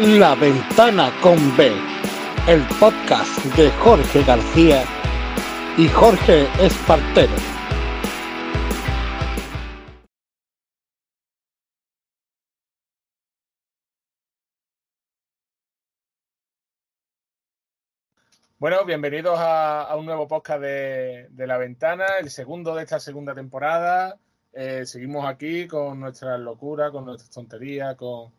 La Ventana con B, el podcast de Jorge García y Jorge Espartero. Bueno, bienvenidos a, un nuevo podcast de, de La Ventana, el segundo de esta segunda temporada. Eh, seguimos aquí con nuestras locuras, con nuestras tonterías, con,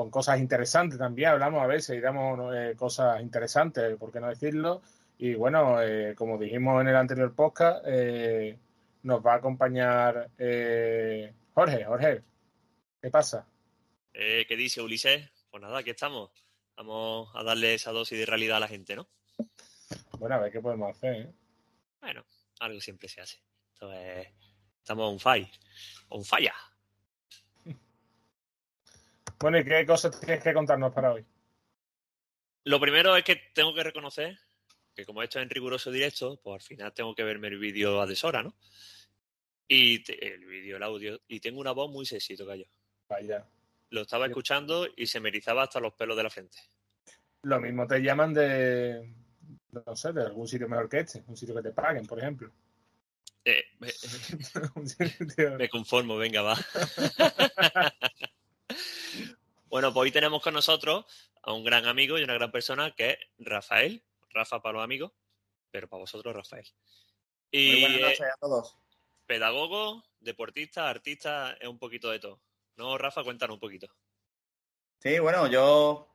con cosas interesantes también. Hablamos a veces y damos eh, cosas interesantes, por qué no decirlo. Y bueno, eh, como dijimos en el anterior podcast, eh, nos va a acompañar Jorge. Jorge, ¿qué pasa? Eh, ¿Qué dice Ulises? Pues nada, aquí estamos. Vamos a darle esa dosis de realidad a la gente, ¿no? Bueno, a ver qué podemos hacer. ¿eh? Bueno, algo siempre se hace. Esto es- Estamos on fire. On fire. Bueno, ¿y qué cosas tienes que contarnos para hoy? Lo primero es que tengo que reconocer que como esto es en riguroso directo, pues al final tengo que verme el vídeo a deshora, ¿no? Y te- el vídeo, el audio. Y tengo una voz muy sexy, yo. Vaya. Lo estaba escuchando y se me erizaba hasta los pelos de la frente. Lo mismo te llaman de, no sé, de algún sitio mejor que este, un sitio que te paguen, por ejemplo. Eh, me- sitio- Me conformo, venga, va. bueno, pues hoy tenemos con nosotros a un gran amigo y una gran persona que es Rafael. Rafa para los amigos, pero para vosotros Rafael. Muy Y buenas es noches a todos. pedagogo, deportista, artista, es un poquito de todo. ¿No, Rafa? Cuéntanos un poquito. Sí, bueno, yo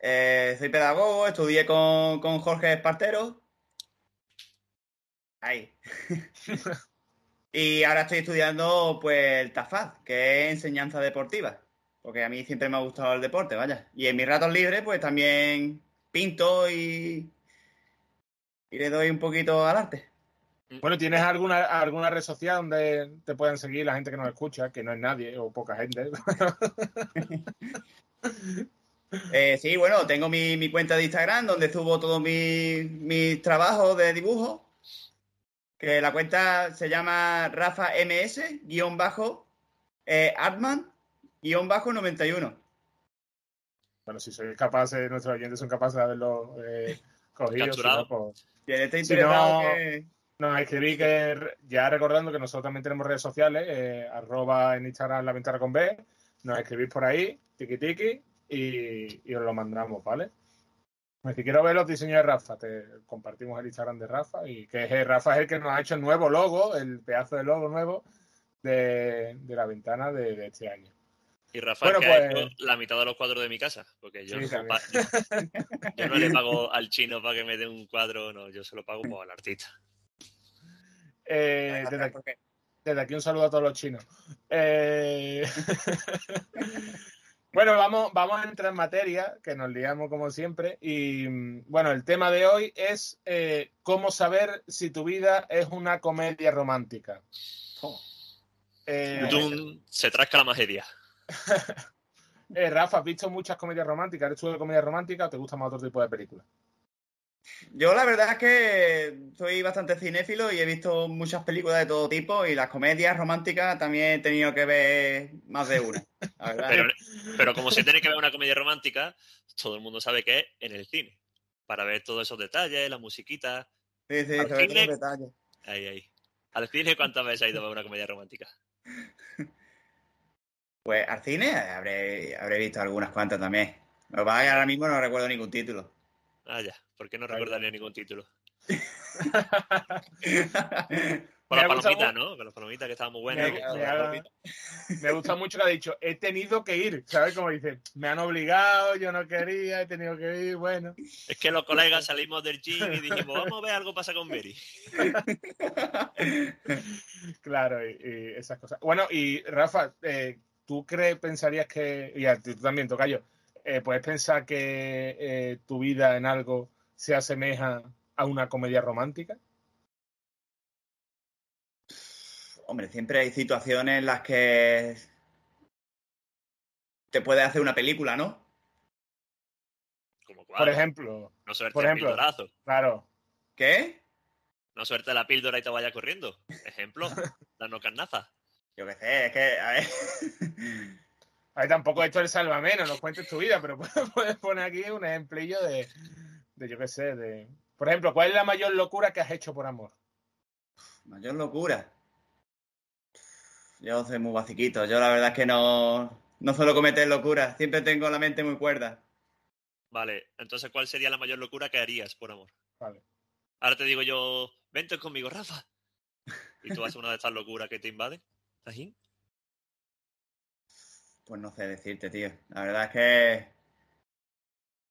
eh, soy pedagogo, estudié con, con Jorge Espartero. Ahí. y ahora estoy estudiando pues el TAFAD, que es enseñanza deportiva. Porque a mí siempre me ha gustado el deporte, vaya. Y en mis ratos libres, pues también pinto y, y le doy un poquito al arte. Bueno, ¿tienes alguna, alguna red social donde te puedan seguir la gente que nos escucha, que no es nadie o poca gente? Eh, sí, bueno, tengo mi, mi cuenta de Instagram donde subo todos mis, mis trabajos de dibujo. Que la cuenta se llama Rafa MS, guion bajo, eh, Artman, guion bajo 91. Bueno, si sois capaces, nuestros oyentes son capaces de haberlo eh, cogido. si Capturado. no, pues, Si no- que- nos escribí que ya recordando que nosotros también tenemos redes sociales, eh, arroba en Instagram la ventana con B, nos escribís por ahí, tiki tiki, y, y os lo mandamos, ¿vale? Pues si quiero ver los diseños de Rafa, te compartimos el Instagram de Rafa, y que es, eh, Rafa es el que nos ha hecho el nuevo logo, el pedazo de logo nuevo de, de la ventana de, de este año. Y Rafael, Bueno, que ha pues- hecho la mitad de los cuadros de mi casa. Porque yo, Sí, no, también. pa- yo no le pago al chino para que me dé un cuadro, no, yo se lo pago pues, al artista. Eh, desde, aquí, desde aquí un saludo a todos los chinos. Eh, bueno, vamos, vamos a entrar en materia, que nos liamos como siempre. Y mm, bueno, el tema de hoy es eh, cómo saber si tu vida es una comedia romántica. Oh, Eh, se trasca la majería. eh, Rafa, ¿has visto muchas comedias románticas? ¿Eres tú de comedia romántica o te gusta más otro tipo de películas? Yo la verdad es que soy bastante cinéfilo y he visto muchas películas de todo tipo y las comedias románticas también he tenido que ver más de una. la. Pero, pero como se tiene que ver una comedia romántica, todo el mundo sabe que es en el cine. Para ver todos esos detalles, la musiquita. sí, sí, al sobre cine- los detalles. Ahí, ahí. ¿Al cine cuántas veces has ido a ver una comedia romántica? Pues al cine habré, habré visto algunas cuantas también. Lo que pasa es que ahora mismo no recuerdo ningún título. Ah, ya. ¿Por qué no recordaría ningún título? Con las palomitas, ¿no? Con las palomitas que estaban muy buenas. Me gusta mucho que ha dicho, he tenido que ir, ¿sabes? Como dice, me han obligado, yo no quería, he tenido que ir, bueno. Es que los colegas salimos del gym y dijimos, vamos a ver algo pasa con Mary. Claro, y, y esas cosas. Bueno, y Rafa, eh, ¿tú crees, pensarías que, y a ti tú también, Tocayo, eh, puedes pensar que eh, tu vida en algo se asemeja a una comedia romántica? Hombre, siempre hay situaciones en las que te puede hacer una película, ¿no? Como cuál. Por ejemplo, no suerte por el ejemplo. pildorazo. claro, ¿Qué? No suerte la píldora y te vaya corriendo. Ejemplo, danos carnaza. Yo qué sé, es que, a ver. A ver, tampoco esto es el salvameno, no cuentes tu vida, pero puedes poner aquí un ejemplillo de, de yo qué sé, de... Por ejemplo, ¿cuál es la mayor locura que has hecho por amor? Mayor locura. Yo soy muy basiquito. Yo la verdad es que no, no suelo cometer locuras. Siempre tengo la mente muy cuerda. Vale, entonces, ¿cuál sería la mayor locura que harías por amor? Vale. Ahora te digo yo, vente conmigo, Rafa. Y tú haces una de estas locuras que te invade. ¿Tajín? Pues no sé decirte, tío. La verdad es que.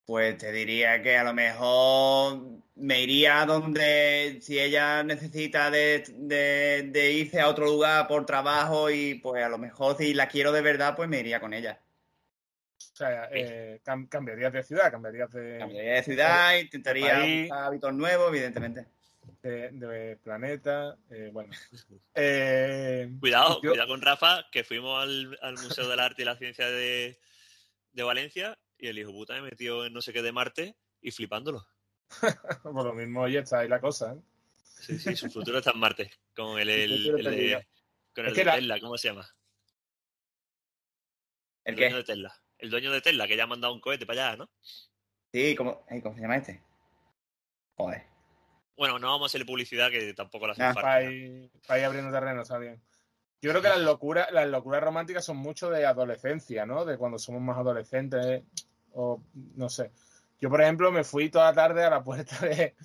Pues te diría que a lo mejor me iría a donde. Si ella necesita de, de, de irse a otro lugar por trabajo y pues a lo mejor si la quiero de verdad, pues me iría con ella. O sea, eh, cam- cambiarías de ciudad, cambiarías de, Cambiaría de ciudad, intentaría buscar hábitos nuevos, evidentemente. De- de planeta. eh, bueno. Eh, Cuidado, yo- cuidado con Rafa, que fuimos al, al Museo del Arte y la Ciencia de, de Valencia y el hijo puta me metió en no sé qué de Marte y flipándolo. por lo mismo, oye, está ahí la cosa. ¿eh? Sí, sí, su futuro está en Marte. Con el, con el de la- Tesla, ¿cómo se llama? ¿El dueño qué? de Tesla. El dueño de Tesla, que ya ha mandado un cohete para allá, ¿no? Sí, ¿cómo, ay, ¿cómo se llama este? Joder. Bueno, no vamos a hacerle publicidad que tampoco la hace Nah, falta. Para ir, pa' ir abriendo terreno, está bien. Yo creo que las locuras, las locuras románticas son mucho de adolescencia, ¿no? De cuando somos más adolescentes, o no sé. Yo, por ejemplo, me fui toda la tarde a la puerta de.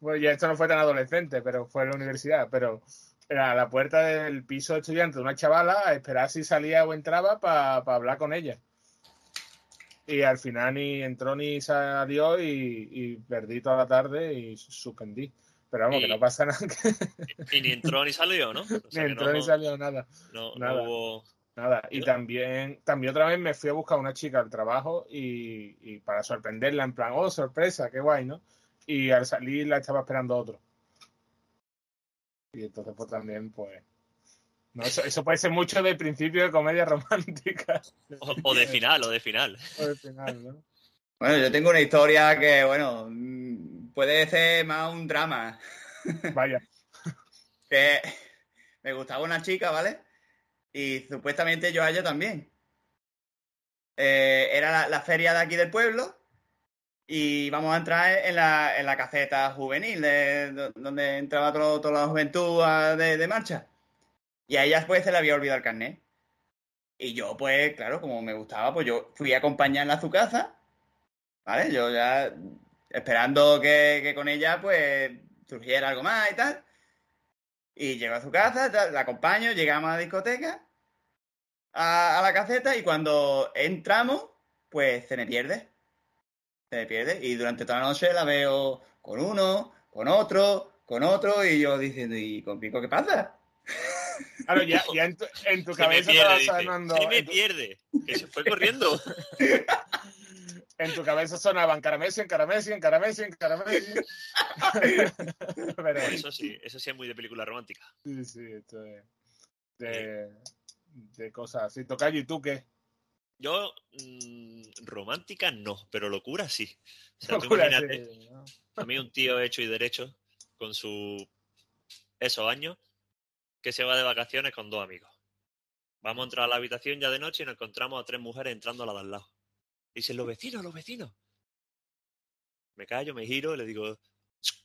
Bueno, ya esto no fue tan adolescente, pero fue en la universidad, pero a la puerta del piso de estudiante de una chavala a esperar si salía o entraba para hablar con ella. Y al final ni entró ni salió y, y perdí toda la tarde y suspendí. Pero vamos, Y- que no pasa nada. Y ni entró ni salió, ¿no? O sea ni entró no, ni salió nada. no- no nada. hubo... Nada, y también, también otra vez me fui a buscar a una chica al trabajo y, y para sorprenderla, en plan, oh, sorpresa, qué guay, ¿no? Y al salir la estaba esperando otro. Y entonces, pues también, pues. No, eso, eso puede ser mucho de principio de comedia romántica. O, o de final, o de final. o de final, ¿no? Bueno, yo tengo una historia que, bueno, mm, puede ser más un drama. Vaya. Que me gustaba una chica, ¿vale? Y supuestamente yo a ella también. Eh, era la, la feria de aquí del pueblo y vamos a entrar en la, en la caseta juvenil, de- do- donde entraba todo- toda la juventud a- de, de marcha. Y a ella pues se le había olvidado el carnet. Y yo, pues, claro, como me gustaba, pues yo fui a acompañarla a su casa, ¿vale? Yo ya esperando que, que con ella, pues, surgiera algo más y tal. Y llego a su casa, la acompaño, llegamos a la discoteca, a, a la caseta, y cuando entramos, pues se me pierde. Se me pierde. Y durante toda la noche la veo con uno, con otro, con otro, y yo diciendo, ¿y con Pico qué pasa? Claro, ya, ya en tu, en tu me cabeza pierde, dice. sonando. Se me tu- pierde. Que se fue corriendo. En tu cabeza sonaban Caramesi, en Caramesi, en Caramesi, en Caramesi. Pero Eso sí, eso sí es muy de película romántica. sí, sí, esto es de, de cosas así. Tocayo, ¿y tú qué? Yo, mm, romántica no, pero locura sí. O sea, tú Locura, imagínate, sí, ¿no? a mí un tío hecho y derecho, con su esos años, que se va de vacaciones con dos amigos. Vamos a entrar a la habitación ya de noche y nos encontramos a tres mujeres entrando a la de al lado. Dicen, los vecinos, los vecinos. Me callo, me giro y le digo,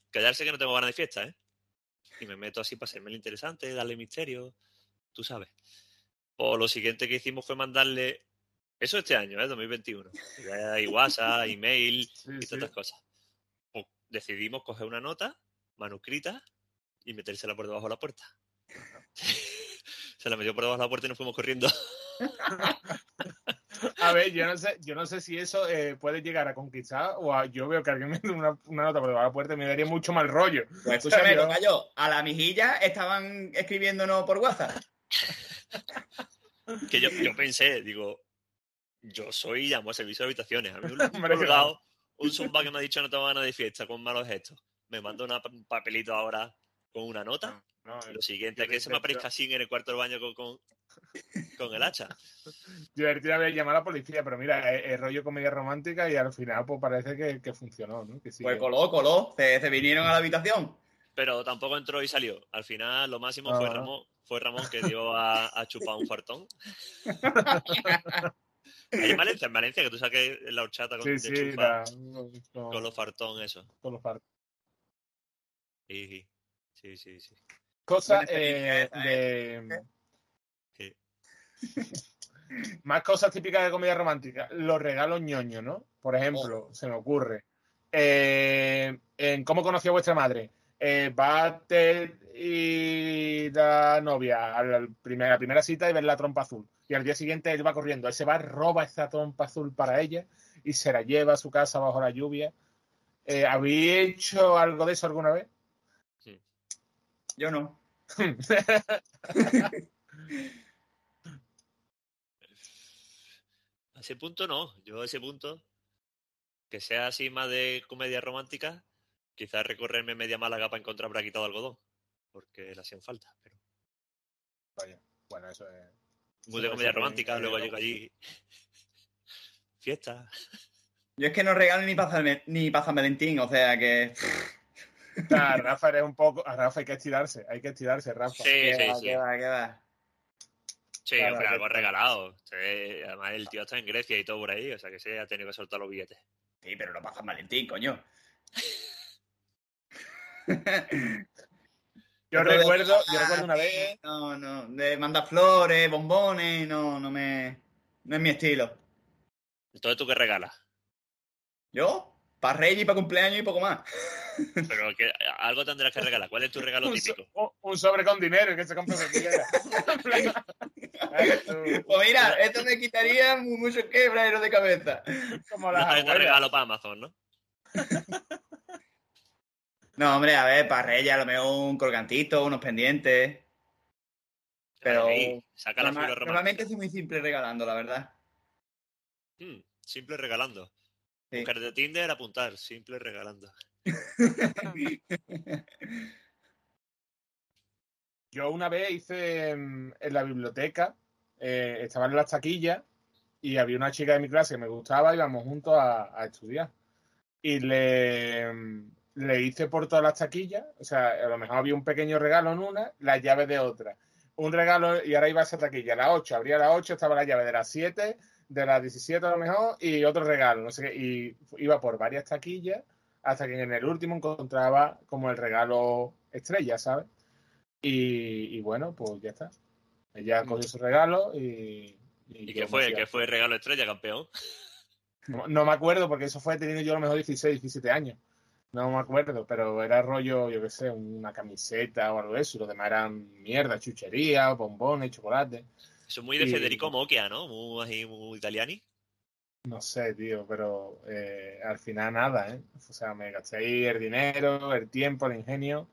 callarse que no tengo ganas de fiesta, ¿eh? Y me meto así para hacerme el interesante, darle misterio, tú sabes. O lo siguiente que hicimos fue mandarle, eso este año, ¿eh? 2021. Ya hay WhatsApp, email, Sí, y sí. tantas cosas. Pues decidimos coger una nota manuscrita y metérsela por debajo de la puerta. Se la metió por debajo de la puerta y nos fuimos corriendo. A ver, yo no sé, yo no sé si eso eh, puede llegar a conquistar o a- yo veo que alguien me da una, una nota por debajo de la puerta y me daría mucho mal rollo. Pues escúchame, Yo- tocayo, a la mijilla estaban escribiéndonos por WhatsApp. Que yo, yo pensé, digo, yo soy llamo a servicio de habitaciones. A mí un, un Hombre, colgado, un zumba que me ha dicho no tengo ganas de fiesta con malos gestos. Me manda una- un papelito ahora con una nota. No, Lo siguiente es que se me aparezca así en el cuarto del baño con, con, con el hacha. Yo divertido había llamado a la policía, pero mira, es, es rollo comedia romántica y al final pues parece que, que funcionó, ¿no? Que sí, Pues coló, coló, se, se vinieron a la habitación. Pero tampoco entró y salió. Al final, lo máximo fue. Ramón, fue Ramón que dio a, a chupar un fartón. Ahí en Valencia, en Valencia, que tú saques la horchata con, Sí, la- con con, los fartón, eso. con los fartos. Sí, sí, sí, sí. Buena experiencia eh, de. Sí. Más cosas típicas de comedia romántica. Los regalos ñoños, ¿no? Por ejemplo, se me ocurre. eh, en ¿Cómo conoció a vuestra madre? Eh, va Ted y la novia a la primera, la primera cita y ver la trompa azul. Y al día siguiente él va corriendo. Él se va, roba esa trompa azul para ella y se la lleva a su casa bajo la lluvia. Eh, ¿Habéis hecho algo de eso alguna vez? Yo no. A ese punto no. Yo a ese punto, que sea así más de comedia romántica, quizás recorrerme media Málaga para encontrar braquita de algodón. Porque le hacían falta. Pero Vaya, bueno, eso es. muy de comedia romántica, luego llego allí. Fiesta. Yo es que no regalo ni para San, ni para San Valentín, o sea que. Nah, Rafa eres un poco. A Rafa hay que estirarse, hay que estirarse, Rafa. Sí, ¿Qué sí, va, sí. qué va, qué va? Sí, Claro, hombre, que- algo regalado. Sí, además, el tío está en Grecia y todo por ahí, o sea que se ha tenido que soltar los billetes. Sí, pero no para San Valentín, coño. Yo recuerdo, yo recuerdo una vez. No, no, de mandar flores, bombones, no, no me. No es mi estilo. Entonces, ¿tú qué regalas? ¿Yo? Para Reyes y para cumpleaños y poco más. Pero que algo tendrás que regalar. ¿Cuál es tu regalo Un, típico? un- un sobre con dinero que se compra Pues mira, esto me quitaría mu- muchos quebraderos de cabeza. Como No las te te abuelas. regalo para Amazon, ¿no? No, hombre, a ver, para Reyes a lo mejor un colgantito, unos pendientes. Pero- Ahí, saca la Normal- normalmente soy muy simple regalando, la verdad. Hmm, simple regalando. Sí. Mujer de Tinder, apuntar. Simple regalando. Yo una vez hice en, en la biblioteca, eh, estaba en las taquillas y había una chica de mi clase que me gustaba y íbamos juntos a, a estudiar. Y le, le hice por todas las taquillas, o sea, a lo mejor había un pequeño regalo en una, las llaves de otra. Un regalo, y ahora iba a esa taquilla, la 8, abría la 8, estaba la llave de las 7, de las 17 a lo mejor, y otro regalo, no sé qué, y iba por varias taquillas hasta que en el último encontraba como el regalo estrella, ¿sabes? Y, y bueno, pues ya está. Ella cogió su regalo y... ¿Y qué fue? ¿Qué fue el regalo estrella, campeón? No, no me acuerdo porque eso fue teniendo yo a lo mejor 16, 17 años. No me acuerdo, pero era rollo, yo qué sé, una camiseta o algo de eso. Y lo demás eran mierda, chuchería, bombones, chocolate. Eso es muy de Y- Federico Mocchia, ¿no? Muy, así, muy italiani. No sé, tío, pero eh, al final nada, ¿eh? O sea, me gasté ahí el dinero, el tiempo, el ingenio.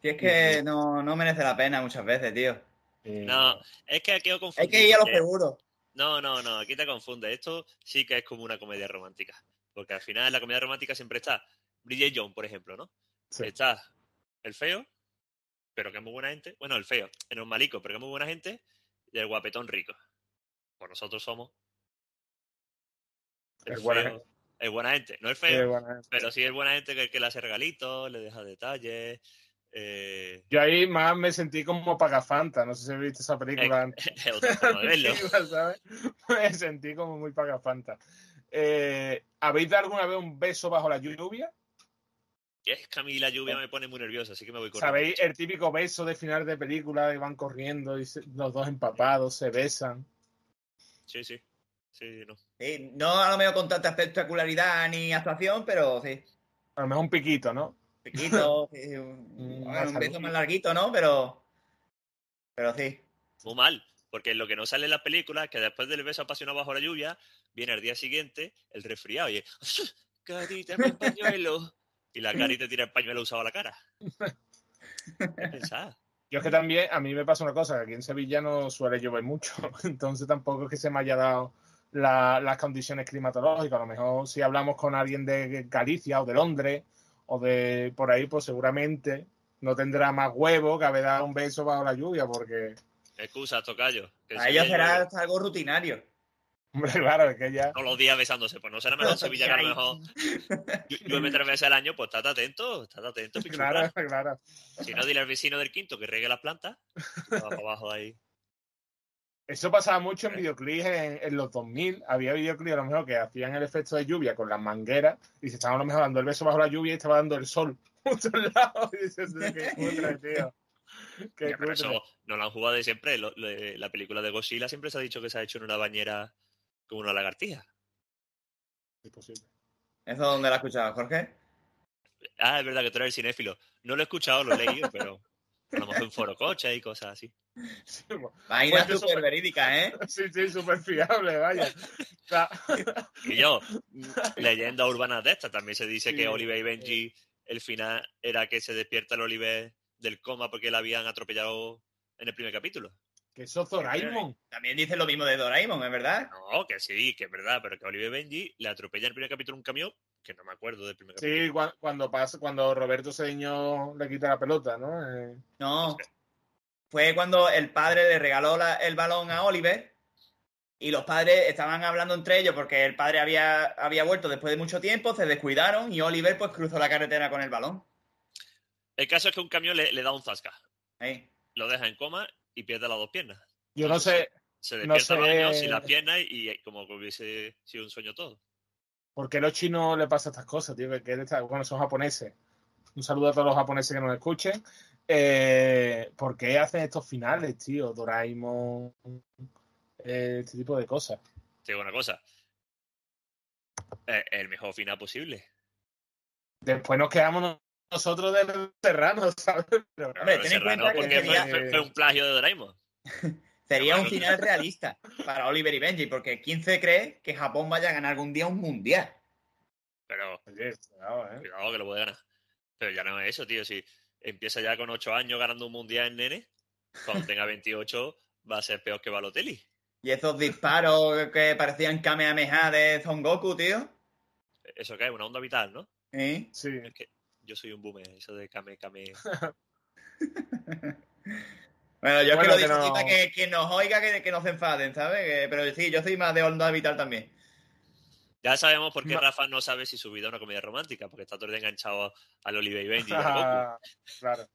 Si es que no, no merece la pena muchas veces, tío. y- No, es que aquí os Hay que ir a lo porque- seguro. No, no, no, aquí te confunde. Esto sí que es como una comedia romántica. Porque al final en la comedia romántica siempre está Bridget Jones, por ejemplo, ¿no? Sí. Está el feo, pero que es muy buena gente. Bueno, el feo, el normalico, pero que es muy buena gente. Y el guapetón rico. Pues nosotros somos. El, El buena feo, gente. el buena gente. No el Eh, feo, pero sí el buena gente que, que le hace regalitos, le deja detalles. Eh, yo ahí más me sentí como Pagafanta. No sé si viste esa película antes. es otra forma de verlo. Antigua, ¿sabes? Me sentí como muy Pagafanta. Eh, ¿Habéis dado alguna vez un beso bajo la lluvia? Es que a mí la lluvia me pone muy nervioso, así que me voy corriendo. ¿Sabéis el típico beso de final de película que van corriendo y se- los dos empapados se besan? Sí, sí. Sí, no. Sí, no a lo mejor con tanta espectacularidad ni actuación, pero sí. A lo mejor un piquito, ¿no? Piquito, sí, un, bueno, un beso más larguito, ¿no? Pero. Pero sí. Muy mal, porque lo que no sale en las películas es que después del beso apasionado bajo la lluvia, viene al día siguiente el resfriado y es, carita, mi pañuelo. Y la Cari te tira el pañuelo usado a la cara. ¿Qué pensás? Yo es que también, a mí me pasa una cosa, que aquí en Sevilla no suele llover mucho, entonces tampoco es que se me haya dado la- las condiciones climatológicas. A lo mejor si hablamos con alguien de Galicia o de Londres o de por ahí, pues seguramente no tendrá más huevo que haber dado un beso bajo la lluvia, porque, Excusa, tocayo. que A ellos será algo rutinario. Hombre, claro, es que ya... Todos los días besándose, pues no será mejor en Sevilla que a lo mejor llu- llueve tres veces al año, pues estate atento, estate atento, pichurra. Claro, claro. Si no, dile al vecino del quinto que riegue las plantas, va para abajo ahí. Eso pasaba mucho en videoclips en, en los 2000. Había videoclips a lo mejor que hacían el efecto de lluvia con las mangueras y se estaban a lo mejor dando el beso bajo la lluvia y estaba dando el sol justo al lado. Y dices, qué cutre, tío. Qué Ya, pero eso no lo han jugado de siempre. Lo- lo- la película de Godzilla siempre se ha dicho que se ha hecho en una bañera como una lagartija. Es posible. ¿Eso dónde lo has escuchado, Jorge? Ah, es verdad que tú eres el cinéfilo. No lo he escuchado, lo he leído, pero a lo mejor en foro coche y cosas así. Sí. Vaina súper súper- verídica, ¿eh? Sí, sí, súper fiable, vaya. O sea, Y yo, leyenda urbana de esta, también se dice Sí, que Oliver y Benji, el final era que se despierta el Oliver del coma porque la habían atropellado en el primer capítulo. Que eso es Doraemon. También dice lo mismo de Doraemon, ¿es verdad? No, que sí, que es verdad, pero que Oliver Benji le atropella en el primer capítulo un camión, que no me acuerdo del primer capítulo. Sí, cua- cuando pasa, cuando Roberto Cedeño le quita la pelota, ¿no? Eh, No. Fue cuando el padre le regaló la- el balón a Oliver y los padres estaban hablando entre ellos porque el padre había, había vuelto después de mucho tiempo, se descuidaron y Oliver pues cruzó la carretera con el balón. El caso es que un camión le, le da un zasca, Ahí. lo deja en coma y pierde las dos piernas. yo no sé Se No despierta sé. al baño sin las piernas y, y como que hubiese sido un sueño todo. por qué a los chinos le pasa estas cosas, tío. Que, que bueno, son japoneses. Un saludo a todos los japoneses que nos escuchen. Eh, ¿Por qué hacen estos finales, tío? Doraemon, eh, este tipo de cosas. Te digo una cosa. Eh, el mejor final posible. Después nos quedamos nosotros del Serrano, ¿sabes? Pero, Hombre, ten en Serrano, cuenta que porque fue, sería- fue- fue un plagio de Doraemon. Sería un final realista para Oliver y Benji porque ¿quién se cree que Japón vaya a ganar algún día un mundial? Pero Oye, cuidado, ¿eh? cuidado que lo puede ganar. Pero ya no es eso, tío. Si empieza ya con 8 años ganando un mundial en nene, cuando tenga 28 va a ser peor que Balotelli. Y esos disparos que parecían Kamehameha de Son Goku, tío. Eso que es una onda vital, ¿no? ¿Eh? Sí. Es que yo soy un boomer, eso de Kame Kame. Bueno, yo es Bueno, que lo que no- que quien nos oiga que, que no se enfaden, ¿sabes? Que- pero sí, yo soy más de onda vital también. Ya sabemos por qué No. Rafa no sabe si su vida es una comedia romántica, porque está todo el día enganchado al Oliver y Benji y al Goku. Ah, claro.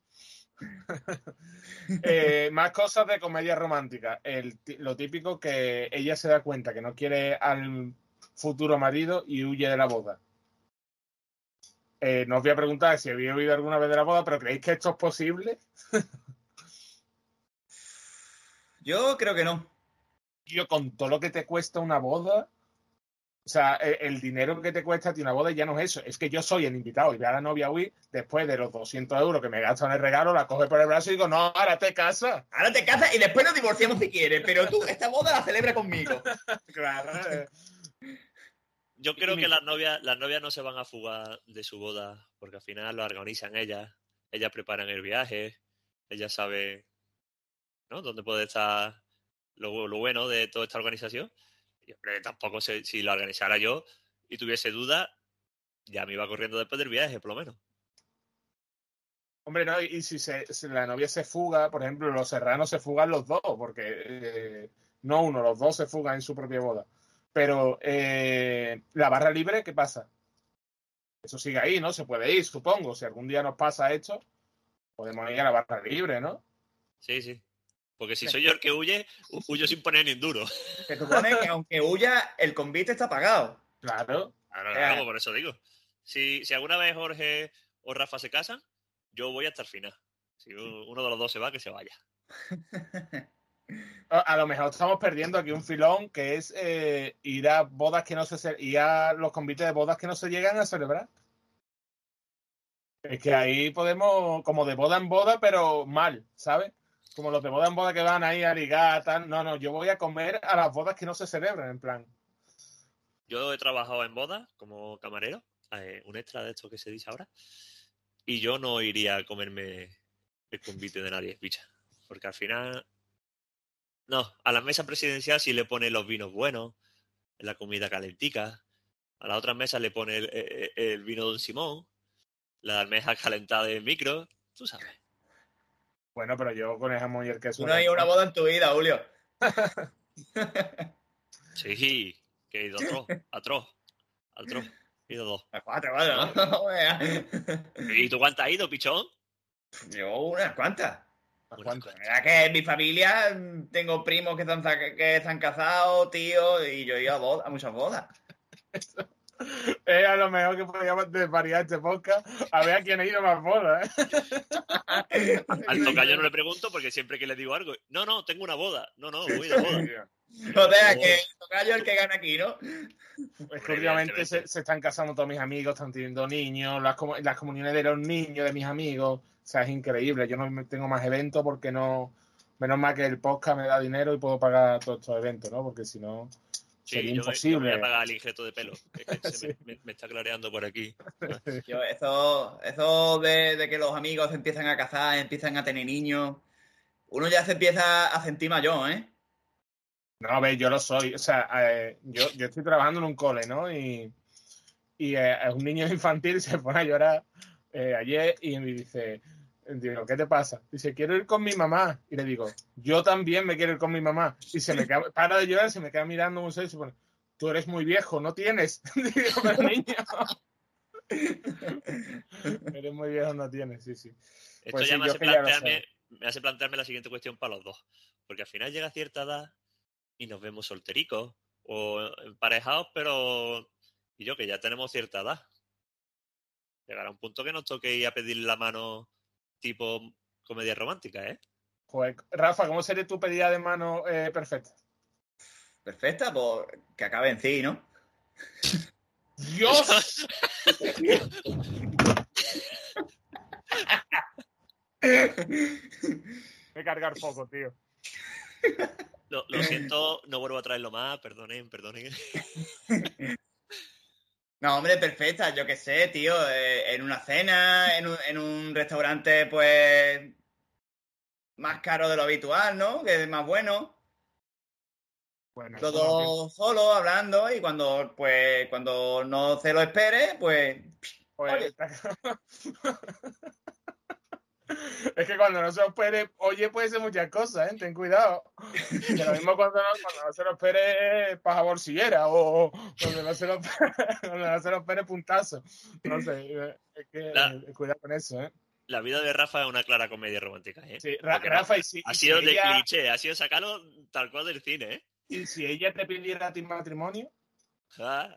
Eh, más cosas de comedia romántica. El, lo típico que ella se da cuenta que no quiere al futuro marido y huye de la boda. Eh, no os voy a preguntar si habéis oído alguna vez de la boda, pero ¿creéis que esto es posible? Yo creo que no. Yo, con todo lo que te cuesta una boda, o sea, el, el dinero que te cuesta a ti una boda ya no es eso. Es que yo soy el invitado y ve a la novia huir después de los 200 euros que me gasto en el regalo, la coge por el brazo y digo, no, ahora te casas. Ahora te casas y después nos divorciamos si quieres, pero tú esta boda la celebra conmigo. Claro. Yo creo que las novias, las novias no se van a fugar de su boda, porque al final lo organizan ellas. Ellas preparan el viaje, ellas saben ¿no? dónde puede estar lo, lo bueno de toda esta organización. Y hombre, tampoco sé si lo organizara yo y tuviese duda, ya me iba corriendo después del viaje, por lo menos. Hombre, no, y si, se, si la novia se fuga, por ejemplo, los serranos se fugan los dos, porque eh, no uno, los dos se fugan en su propia boda. Pero eh, la barra libre, ¿qué pasa? Eso sigue ahí, ¿no? Se puede ir, supongo. Si algún día nos pasa esto, podemos ir a la barra libre, ¿no? Sí, sí. Porque si soy yo el que huye, hu- huyo sin poner ni duro. Se supone que aunque huya, el convite está pagado. Claro. Claro, claro, por eso digo. Si, si alguna vez Jorge o Rafa se casan, yo voy hasta el final. Si uno de los dos se va, que se vaya. A, lo mejor estamos perdiendo aquí un filón que es eh, ir a bodas que no se ir a los convites de bodas que no se llegan a celebrar. Es que ahí podemos, como de boda en boda, pero mal, ¿sabes? Como los de boda en boda que van ahí a ligar, tal. No, no, yo voy a comer a las bodas que no se celebran, en plan. Yo he trabajado en bodas como camarero, eh, un extra de esto que se dice ahora, y yo no iría a comerme el convite de nadie, bicha. Porque al final, no, a la mesa presidencial sí le pone los vinos buenos, la comida calentica, a la otra mesa le pone el, el- el vino Don Simón, la almeja calentada en micro, tú sabes. Bueno, pero yo con el jamón y el queso. No hay una boda en tu vida, Julio. Sí, que he ido atroz, atroz, atroz, he ido dos. A cuatro, cuatro, ¿no? ¿Y tú cuántas has ido, pichón? Yo unas cuantas. Verdad que en mi familia mm, tengo primos que están, que están casados, tíos, y yo he ido a, bodas, a muchas bodas. Es a lo mejor que podríamos desvariar este podcast a ver a quién ha ido más bodas. ¿eh? Al tocayo no le pregunto porque siempre que le digo algo, no, no, tengo una boda. No, no, voy de boda. O sea, que toca yo el que gana aquí, ¿no? Es que últimamente se, se están casando todos mis amigos, están teniendo niños, las, las comuniones de los niños de mis amigos. O sea, es increíble. Yo no me- tengo más eventos porque no. Menos mal que el podcast me da dinero y puedo pagar todos estos eventos, ¿no? Porque si no, Sí, sería yo, me- yo imposible. me voy a pagar el injeto de pelo. que es que se Sí. me, me- me está clareando por aquí. Yo, eso eso de, de que los amigos se empiezan a casar, empiezan a tener niños, uno ya se empieza a sentir mayor, ¿eh? No, a ver, yo lo soy. O sea, eh, yo, yo estoy trabajando en un cole, ¿no? Y, y eh, un niño infantil se pone a llorar eh, ayer y me dice, digo, ¿qué te pasa? Dice, quiero ir con mi mamá. Y le digo, yo también me quiero ir con mi mamá. Y se me queda, para de llorar, se me queda mirando muy serio y se pone, tú eres muy viejo, no tienes. digo, pero niño. eres muy viejo, no tienes, sí, sí. Esto Pues ya sí, me, hace ya plantearme, me hace plantearme la siguiente cuestión para los dos. Porque al final llega cierta edad y nos vemos soltericos o emparejados, pero. Y yo que ya tenemos cierta edad. Llegará un punto que nos toque ir a pedir la mano tipo comedia romántica, ¿eh? Joder, Rafa, ¿cómo sería tu pedida de mano eh, perfecta? Perfecta, pues que acabe en sí, ¿no? ¡Dios! Voy a cargar poco, tío. Lo, lo siento, no vuelvo a traerlo más, perdonen, perdonen. No, hombre, perfecta, yo qué sé, tío. eh, en una cena, en un, en un restaurante, pues. más caro de lo habitual, ¿no? Que es más bueno. Dos solos hablando y cuando, pues, cuando no se lo espere, pues. Oye, está- es que cuando no se lo espere, oye, puede ser muchas cosas, ¿eh? Ten cuidado. Que lo mismo cuando no, cuando no se lo espere, paja bolsillera, o cuando no se lo espere, cuando no se lo espere, puntazo. No sé, eh, es que La- eh, cuidado con eso, ¿eh? La vida de Rafa es una clara comedia romántica, ¿eh? Sí, Ra- Porque Rafa, y si, Ha si sido de ella, cliché, ha sido sacarlo tal cual del cine, ¿eh? y si ella te pidiera a ti matrimonio, Ah,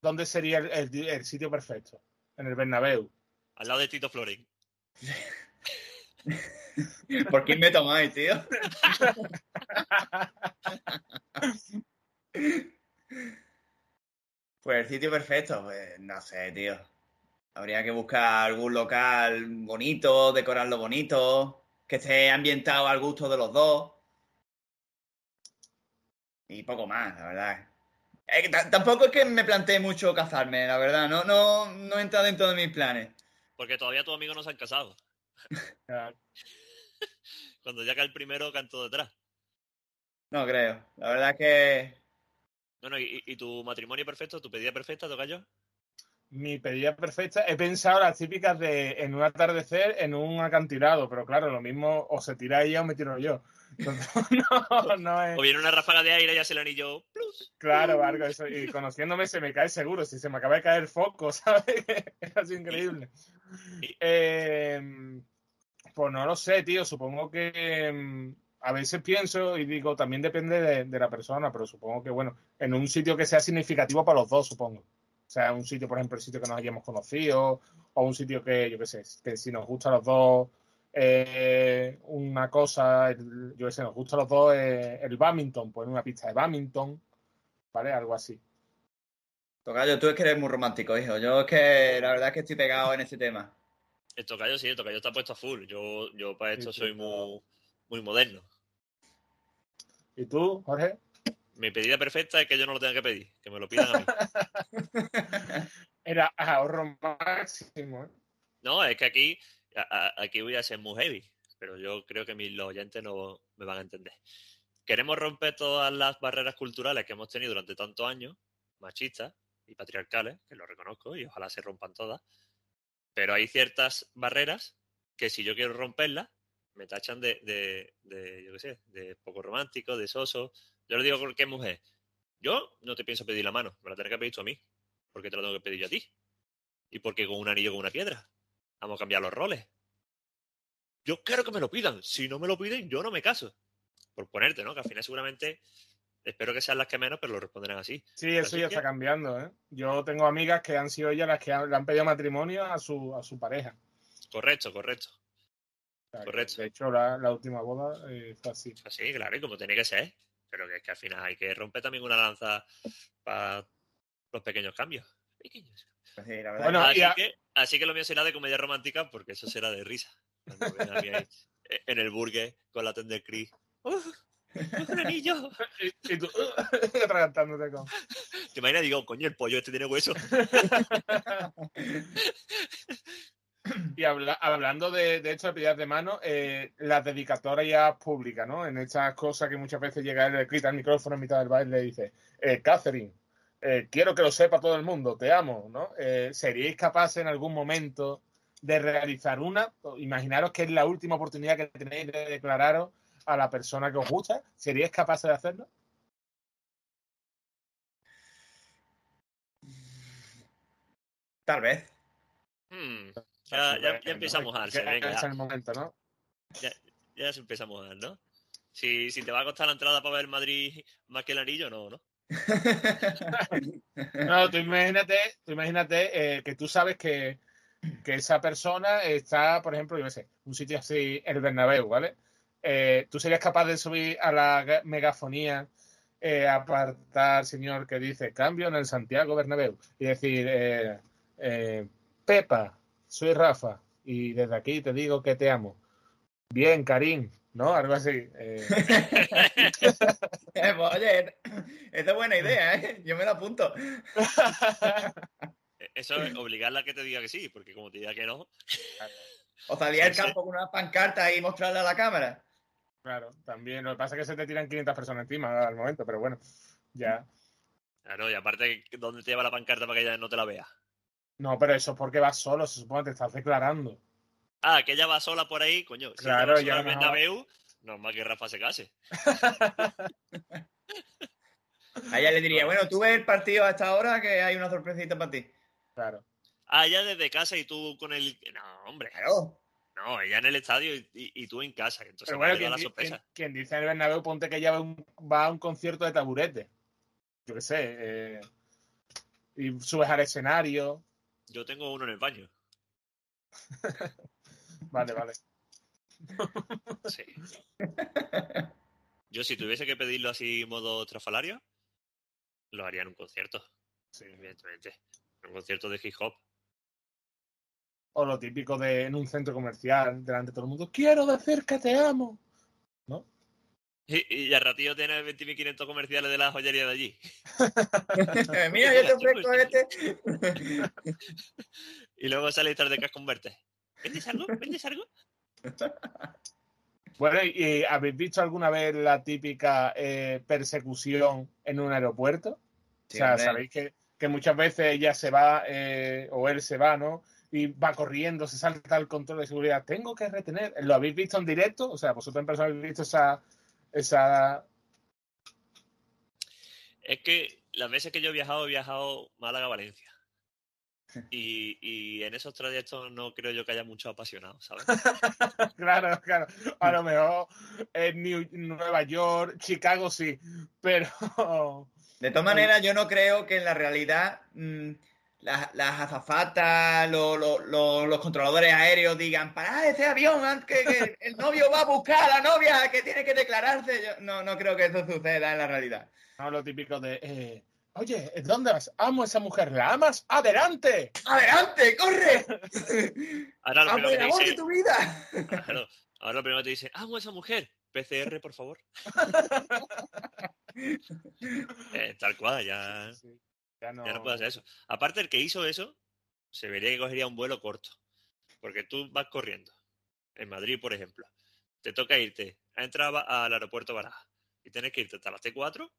¿dónde sería el, el- el sitio perfecto? En el Bernabéu. al lado de Tito Florín. ¿Por quién me tomáis, tío? Pues el sitio perfecto, pues no sé, tío. Habría que buscar algún local bonito, decorarlo bonito, que esté ambientado al gusto de los dos. Y poco más, la verdad. T- tampoco es que me plantee mucho casarme, la verdad. No, no, no entra dentro de mis planes. Porque todavía tus amigos no se han casado. Cuando ya cae el primero, canto detrás. No creo. La verdad es que Bueno, ¿y, y tu matrimonio perfecto, tu pedida perfecta, Tocayo? Mi pedida perfecta, he pensado las típicas de en un atardecer en un acantilado, pero claro, lo mismo o se tira ella o me tiro yo. Entonces, no, no es. O viene una ráfaga de aire y hace el anillo plus. Claro, algo eso. Y conociéndome se me cae seguro. Si se me acaba de caer foco, ¿sabes? Es así increíble. Eh, pues no lo sé, tío. Supongo que mm, a veces pienso y digo, también depende de, la persona, pero supongo que, bueno, en un sitio que sea significativo para los dos, supongo. O sea, un sitio, por ejemplo, el sitio que nos hayamos conocido, o un sitio que, yo qué sé, que si nos gusta a los dos eh, una cosa, yo qué sé, nos gusta a los dos eh, el badminton, pues en una pista de badminton, ¿vale? Algo así. Tocayo, tú es que eres muy romántico, hijo. Yo es que la verdad es que estoy pegado en ese tema. El Tocayo sí, el Tocayo está puesto a full. Yo, yo para esto soy muy, muy moderno. ¿Y tú, Jorge? Mi pedida perfecta es que yo no lo tenga que pedir, que me lo pidan a mí. Era ahorro máximo, ¿eh? No, es que aquí, a- a- aquí voy a ser muy heavy, pero yo creo que mis, los oyentes no me van a entender. Queremos romper todas las barreras culturales que hemos tenido durante tantos años, machistas y patriarcales, que lo reconozco y ojalá se rompan todas, pero hay ciertas barreras que si yo quiero romperlas, me tachan de, de, de, yo qué sé, de poco romántico, de soso. Yo le digo que es mujer. Yo no te pienso pedir la mano, me la tendrás que pedir tú a mí, porque te la tengo que pedir yo a ti. Y porque con un anillo con una piedra. Vamos a cambiar los roles. yo quiero que me lo pidan. Si no me lo piden, yo no me caso. Por ponerte, ¿no? Que al final seguramente, espero que sean las que menos, pero lo responderán así. Sí, eso Así ya que- está cambiando, ¿eh? Yo tengo amigas que han sido ellas las que han- le han pedido matrimonio a su, a su pareja. Correcto, correcto. O sea, que, Correcto. De hecho, la, la última boda eh, fue así. Así, claro, y como tiene que ser. Pero que es que al final hay que romper también una lanza para los pequeños cambios. Pequeños. Pues sí, la verdad. Bueno, así, que, así que lo mío será de comedia romántica porque eso será de risa. Cuando vean a mí ahí, eh, en el burger con la tender Chris. ¡Uf! ¡Uf, un anillo! Y, y tú, atragantándote con. ¿Te imaginas? Digo, coño, el pollo este tiene hueso. Y habla- hablando de, de esto de pedir de mano, eh, las dedicatorias públicas, ¿no? En estas cosas que muchas veces llega él, le quita el micrófono en mitad del baile y le dice, eh, Catherine, eh, quiero que lo sepa todo el mundo, te amo, ¿no? Eh, ¿Seríais capaces en algún momento de realizar una? Imaginaros que es la última oportunidad que tenéis de declararos a la persona que os gusta. ¿Seríais capaces de hacerlo? Tal vez. Hmm, ya, ya, ya empieza a mojarse, Que venga. Es ya. el momento, ¿no? Ya se empieza a mojar, ¿no? Si, si te va a costar la entrada para ver Madrid más que el anillo, no, ¿no? No, tú imagínate, tú imagínate eh, que tú sabes que, que esa persona está, por ejemplo, yo qué sé, un sitio así, el Bernabéu, ¿vale? Eh, ¿Tú serías capaz de subir a la ga- megafonía, eh, apartar, señor, que dice cambio en el Santiago Bernabéu y decir, eh, eh, Pepa, soy Rafa y desde aquí te digo que te amo. Bien, Karim, ¿no? Algo así. eh, oye, esta es buena idea, ¿eh? Yo me la apunto. E- Eso es obligarla a que te diga que sí, porque como te diga que no, O salir al campo con una pancarta y mostrarla a la cámara. Claro, también. Lo que pasa es que se te tiran 500 personas encima al momento, pero bueno, ya. claro, y aparte, ¿dónde te lleva la pancarta para que ella no te la vea? No, pero eso es porque vas solo, se supone que te estás declarando. Ah, que ella va sola por ahí, coño. Si Claro, va ya no- Bernabéu, normal que Rafa se case. A ella le diría, bueno, tú ves el partido hasta ahora que hay una sorpresita para ti. Claro. Ah, ella desde casa y tú con el... No, hombre. Claro. No, ella en el estadio y, y- y tú en casa. Entonces bueno, quien, la sorpresa. quien- dice en el Bernabéu, ponte que ella va a un, va a un concierto de taburete. Yo qué sé. eh, y subes al escenario. Yo tengo uno en el baño. Vale, vale. Sí. Yo si tuviese que pedirlo así modo trafalario, lo haría en un concierto, Sí. evidentemente. En un concierto de hip hop. O lo típico de en un centro comercial, delante de todo el mundo. Quiero decir que te amo. Y, y al ratillo tiene 20.500 comerciales de la joyería de allí. Mira, yo te ofrezco este. Y luego sale estar de Cash Converte. ¿Vendes algo? ¿Vendes algo? Bueno, ¿y y habéis visto alguna vez la típica eh, persecución en un aeropuerto? Sí, o sea, hombre. sabéis que, que muchas veces ella se va eh, o él se va, ¿no? Y va corriendo, se salta el control de seguridad. Tengo que retener. ¿Lo habéis visto en directo? O sea, vosotros en persona habéis visto esa. esa... Es que las veces que yo he viajado, he viajado Málaga-Valencia. Y, y en esos trayectos no creo yo que haya muchos apasionados, ¿sabes? Claro, claro. A lo mejor en New- Nueva York, Chicago sí, pero. De todas maneras, yo no creo que en la realidad mm, las, las azafatas, lo- lo- lo- los controladores aéreos digan, parad ese avión, que, que el novio va a buscar a la novia que tiene que declararse. Yo no, no creo que eso suceda en la realidad. No, lo típico de. eh, Oye, ¿dónde vas? Amo a esa mujer. ¿La amas? ¡Adelante! ¡Adelante, corre! Ahora lo ¡A primero de dice, tu vida! claro, ahora lo primero que te dice, amo a esa mujer, PCR, por favor. Eh, tal cual, ya, Sí, ya no. ya no hacer eso. Aparte, el que hizo eso, se vería que cogería un vuelo corto. Porque tú vas corriendo, en Madrid, por ejemplo. Te toca irte a entrar a- al aeropuerto Baraja y tienes que irte hasta las T4,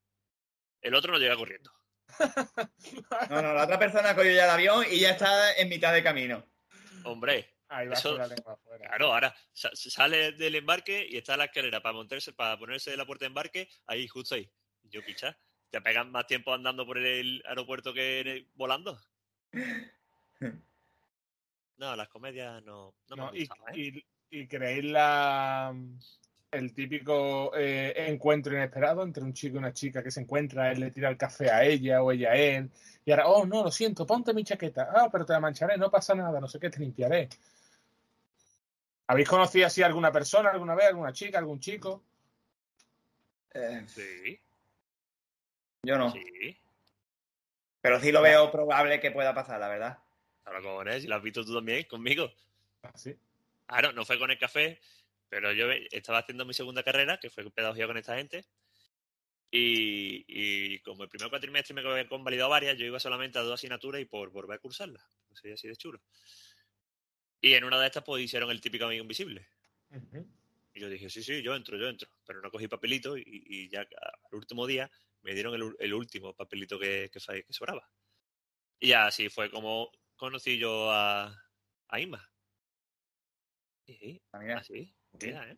el otro no llega corriendo. No, no, la otra persona cogió ya el avión y ya está en mitad de camino. Hombre, Ahí va Eso- la lengua afuera. Claro, ahora sa- sale del embarque y está la escalera para montarse, para ponerse de la puerta de embarque, ahí, justo ahí. Yo, picha, ¿te pegan más tiempo andando por el aeropuerto que el- volando? No, las comedias no, no, me No, y, gustado, ¿eh? y- y creéis la el típico eh, encuentro inesperado entre un chico y una chica que se encuentra, él le tira el café a ella o ella a él, y ahora, oh no, lo siento, ponte mi chaqueta, ah, pero te la mancharé, no pasa nada, no sé qué, te limpiaré. ¿Habéis conocido así a alguna persona alguna vez, alguna chica, algún chico? Eh, Sí, yo no. sí. Pero sí lo veo probable que pueda pasar, la verdad. Ahora, cojones, si lo has visto tú también conmigo. Así. Claro, no fue con el café, pero yo estaba haciendo mi segunda carrera, que fue pedagogía con esta gente. Y, y como el primer cuatrimestre me había convalidado varias, yo iba solamente a dos asignaturas y por volver a cursarlas. No soy así de chulo. Y en una de estas, pues hicieron el típico amigo invisible. Y yo dije, sí, sí, yo entro, yo entro. Pero no cogí papelito y, y ya al último día me dieron el, ul- el último papelito que, que, fa- que sobraba. Y ya así fue como conocí yo a, a Inma. Sí, Ah, mira. así, mira, ¿eh?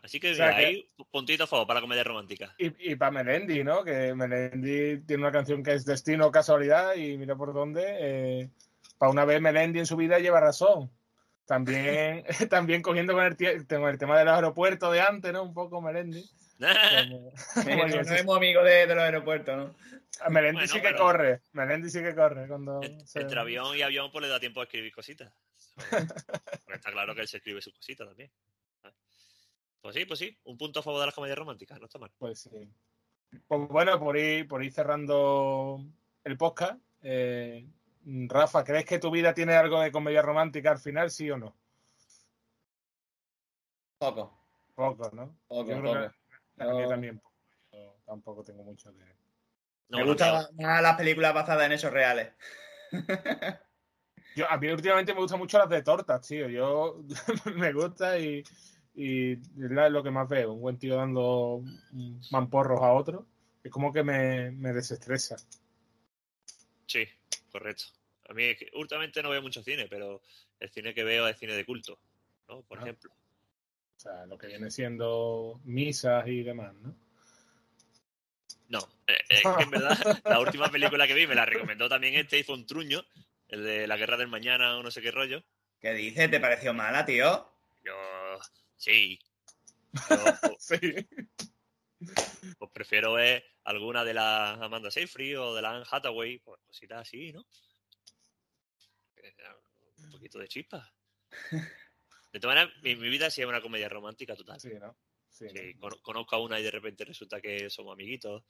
Así que, O sea mira, que- ahí puntito a favor para la comedia romántica. Y, y para Melendi, ¿no? Que Melendi tiene una canción que es Destino o Casualidad y mira por dónde. para una vez Melendi en su vida lleva razón. También, también cogiendo con el, con el tema de los aeropuertos de antes, ¿no? Un poco Melendi. Como- como no somos amigos de, de los aeropuertos, ¿no? A Melendi Bueno, sí que pero- corre. Melendi sí que corre. Cuando se- Entre avión y avión, pues le da tiempo a escribir cositas. Porque está claro que él se escribe sus cositas también. ¿sabes? Pues sí, pues sí, un punto a favor de las comedias románticas, no está mal. Pues sí. Pues bueno, por ir, por ir cerrando el podcast, eh, Rafa, ¿crees que tu vida tiene algo de comedia romántica al final, sí o no? Poco, Poco, ¿no? poco, poco. No. también. Yo tampoco tengo mucho de... No, Me gustan no. más las películas basadas en hechos reales. Yo, a mí últimamente me gustan mucho las de tortas, tío. Yo me gusta y, y es lo que más veo. Un buen tío dando mamporros a otro. Es como que me, me desestresa. Sí, correcto. A mí es que últimamente no veo mucho cine, pero el cine que veo es cine de culto, ¿no? Por Ah. ejemplo. O sea, lo que viene siendo misas y demás, ¿no? No, eh, es que en verdad la última película que vi me la recomendó también este y fue un truño, el de La Guerra del Mañana o no sé qué rollo. ¿Qué dices? ¿Te pareció mala, tío? Yo, sí. Yo, pues, Sí. pues prefiero ver alguna de la Amanda Seyfried o de la Anne Hathaway, pues cositas así, ¿no? Eh, Un poquito de chispa. De todas maneras, mi, mi vida sí es una comedia romántica total. Sí, ¿no? Sí, Sí, ¿no? cono- conozco a una y de repente resulta que somos amiguitos.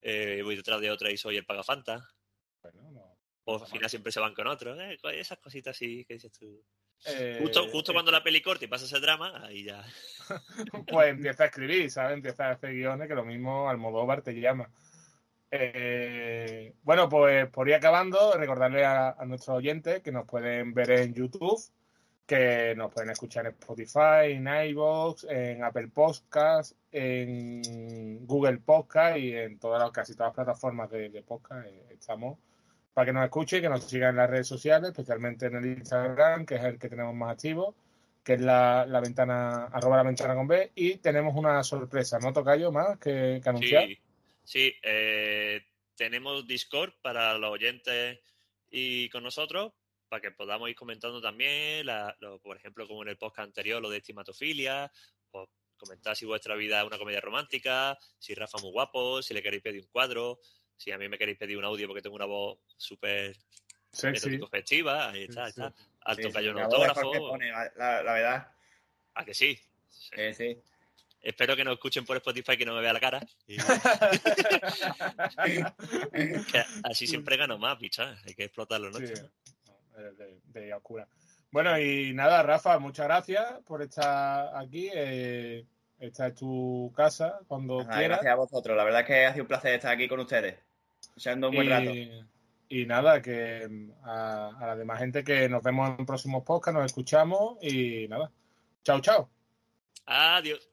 Eh, voy detrás de otra y soy el pagafanta. Bueno, no. O al final siempre se van con otro. Eh, esas cositas así que dices tú. Eh, Justo, justo cuando la peli corta y pasa ese drama, ahí ya. Pues empieza a escribir, ¿sabes? Empieza a hacer guiones que lo mismo Almodóvar te llama. Eh, bueno, pues por ir acabando, recordarle a, a nuestros oyentes que nos pueden ver en YouTube, que nos pueden escuchar en Spotify, en iVoox, en Apple Podcast, en Google Podcast y en todas las, casi todas las plataformas de, de podcast eh, estamos para que nos escuchen, que nos sigan en las redes sociales, especialmente en el Instagram, que es el que tenemos más activo que es la, la ventana, arroba la ventana con B, y tenemos una sorpresa, ¿no, Tocayo, más que, anunciar? Sí, sí eh, tenemos Discord para los oyentes y con nosotros, para que podamos ir comentando también, la- lo- por ejemplo, como en el podcast anterior, lo de estimatofilia, pues comentar si vuestra vida es una comedia romántica, si Rafa es muy guapo, si le queréis pedir un cuadro, si a mí me queréis pedir un audio porque tengo una voz súper festiva, ahí está, está. Al Sí, sí, un autógrafo. pone, la, verdad. ¿A que sí? Sí. Sí, sí. Espero que nos escuchen por Spotify que no me vea la cara. y- así siempre gano más, picha. Hay que explotarlo, ¿no? Sí, no, de, de- oscura. Bueno, y nada, Rafa, muchas gracias por estar aquí. eh, esta es tu casa cuando quieras. gracias a vosotros. La verdad es que ha sido un placer estar aquí con ustedes. Echando un buen rato. Y, nada, que mm, a, a la demás gente que nos vemos en próximos podcasts, nos escuchamos y nada. Chao, chao. Adiós.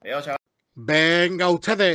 Adiós, chaval. Venga ustedes.